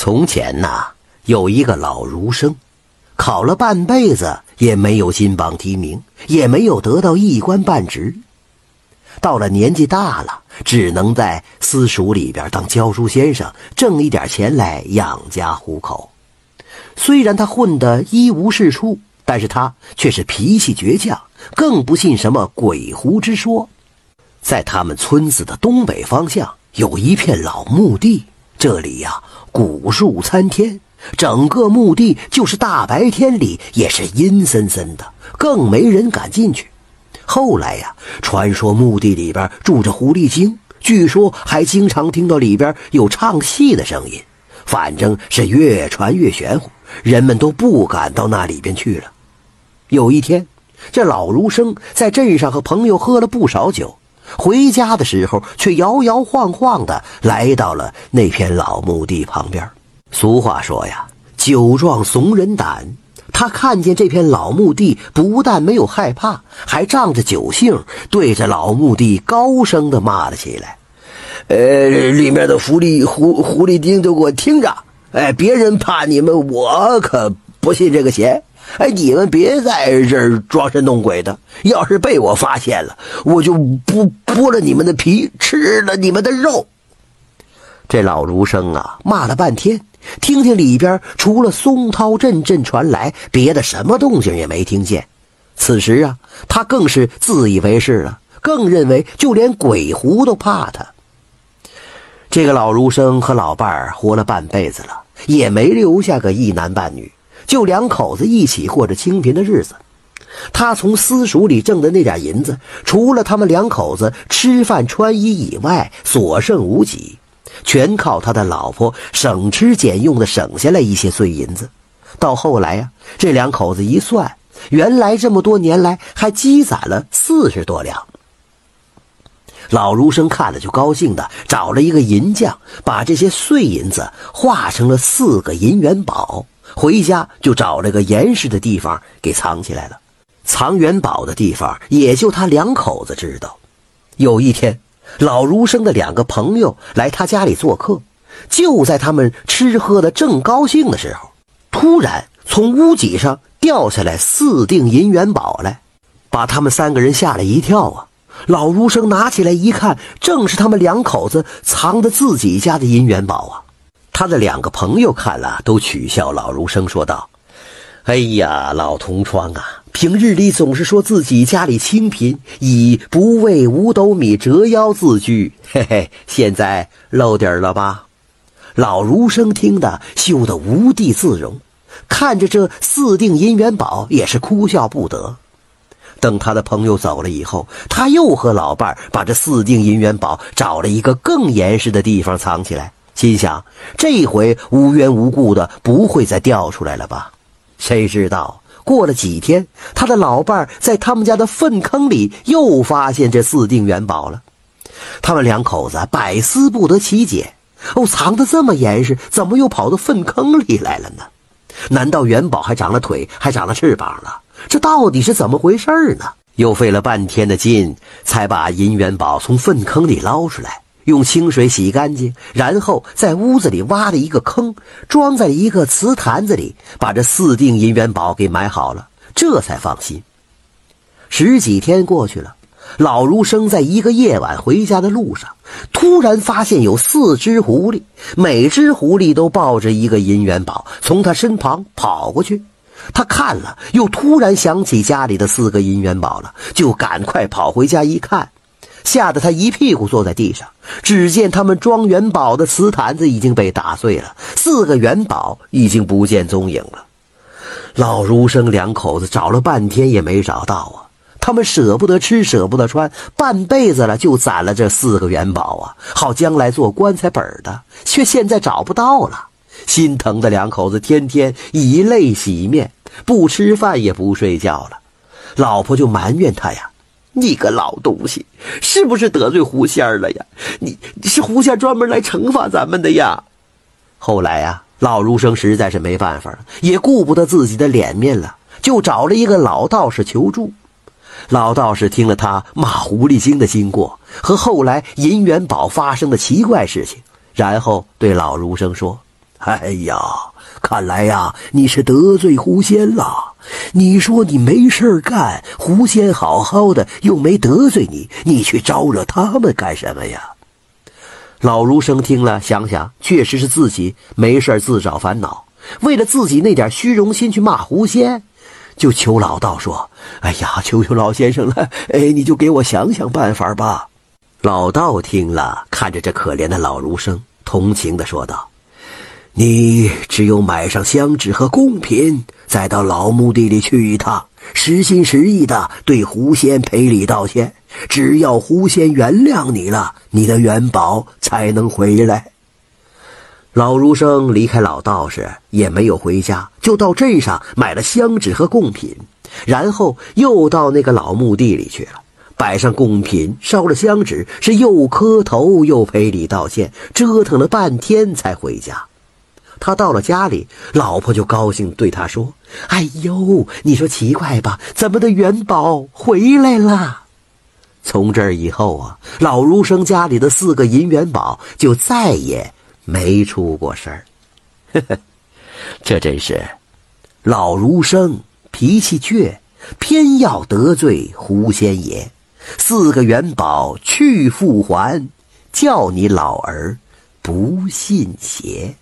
从前呐，有一个老儒生，考了半辈子也没有金榜题名，也没有得到一官半职。到了年纪大了，只能在私塾里边当教书先生，挣一点钱来养家糊口。虽然他混得一无是处，但是他却是脾气倔强，更不信什么鬼狐之说。在他们村子的东北方向，有一片老墓地。这里呀，古树参天，整个墓地就是大白天里也是阴森森的，更没人敢进去。后来呀，传说墓地里边住着狐狸精，据说还经常听到里边有唱戏的声音，反正是越传越玄乎，人们都不敢到那里边去了。有一天，这老儒生在镇上和朋友喝了不少酒。回家的时候，却摇摇晃晃的来到了那片老墓地旁边。俗话说呀，“酒壮怂人胆。”他看见这片老墓地，不但没有害怕，还仗着酒兴，对着老墓地高声的骂了起来：“呃，里面的狐狸狐狐狸精都给我听着！哎，别人怕你们，我可不信这个邪。”哎，你们别在这儿装神弄鬼的！要是被我发现了，我就不剥了你们的皮，吃了你们的肉。这老儒生啊，骂了半天，听听里边除了松涛阵阵传来，别的什么动静也没听见。此时啊，他更是自以为是了，更认为就连鬼狐都怕他。这个老儒生和老伴儿活了半辈子了，也没留下个一男半女。就两口子一起过着清贫的日子，他从私塾里挣的那点银子，除了他们两口子吃饭穿衣以外，所剩无几，全靠他的老婆省吃俭用的省下来一些碎银子。到后来呀，这两口子一算，原来这么多年来还积攒了四十多两。老儒生看了就高兴的找了一个银匠，把这些碎银子化成了四个银元宝。回家就找了个严实的地方给藏起来了，藏元宝的地方也就他两口子知道。有一天，老儒生的两个朋友来他家里做客，就在他们吃喝的正高兴的时候，突然从屋脊上掉下来四锭银元宝来，把他们三个人吓了一跳啊！老儒生拿起来一看，正是他们两口子藏的自己家的银元宝啊！他的两个朋友看了，都取笑老儒生，说道：“哎呀，老同窗啊，平日里总是说自己家里清贫，以不为五斗米折腰自居，嘿嘿，现在露底儿了吧？”老儒生听得羞得无地自容，看着这四锭银元宝，也是哭笑不得。等他的朋友走了以后，他又和老伴儿把这四锭银元宝找了一个更严实的地方藏起来。心想，这回无缘无故的不会再掉出来了吧？谁知道过了几天，他的老伴在他们家的粪坑里又发现这四锭元宝了。他们两口子百思不得其解：哦，藏得这么严实，怎么又跑到粪坑里来了呢？难道元宝还长了腿，还长了翅膀了？这到底是怎么回事呢？又费了半天的劲，才把银元宝从粪坑里捞出来。用清水洗干净，然后在屋子里挖了一个坑，装在一个瓷坛子里，把这四锭银元宝给埋好了，这才放心。十几天过去了，老儒生在一个夜晚回家的路上，突然发现有四只狐狸，每只狐狸都抱着一个银元宝，从他身旁跑过去。他看了，又突然想起家里的四个银元宝了，就赶快跑回家一看。吓得他一屁股坐在地上，只见他们装元宝的瓷坛子已经被打碎了，四个元宝已经不见踪影了。老儒生两口子找了半天也没找到啊！他们舍不得吃，舍不得穿，半辈子了就攒了这四个元宝啊，好将来做棺材本的，却现在找不到了。心疼的两口子天天以泪洗面，不吃饭也不睡觉了。老婆就埋怨他呀。你个老东西，是不是得罪狐仙了呀？你是狐仙专门来惩罚咱们的呀？后来呀，老儒生实在是没办法了，也顾不得自己的脸面了，就找了一个老道士求助。老道士听了他骂狐狸精的经过和后来银元宝发生的奇怪事情，然后对老儒生说：“哎呀，看来呀，你是得罪狐仙了。你说你没事干，狐仙好好的又没得罪你，你去招惹他们干什么呀？老儒生听了，想想，确实是自己没事自找烦恼，为了自己那点虚荣心去骂狐仙。就求老道说：“哎呀，求求老先生了，哎，你就给我想想办法吧。”老道听了，看着这可怜的老儒生，同情的说道：“你只有买上香纸和贡品，再到老墓地里去一趟，实心实意的对狐仙赔礼道歉。只要狐仙原谅你了，你的元宝才能回来。”老儒生离开老道士，也没有回家，就到镇上买了香纸和贡品，然后又到那个老墓地里去了，摆上贡品，烧了香纸，是又磕头又赔礼道歉，折腾了半天才回家。他到了家里，老婆就高兴对他说：“哎呦，你说奇怪吧？咱们的元宝回来了。”从这以后啊，老儒生家里的四个银元宝就再也。没出过事儿，这真是老儒生脾气倔，偏要得罪狐仙爷。四个元宝去复还，叫你老儿不信邪。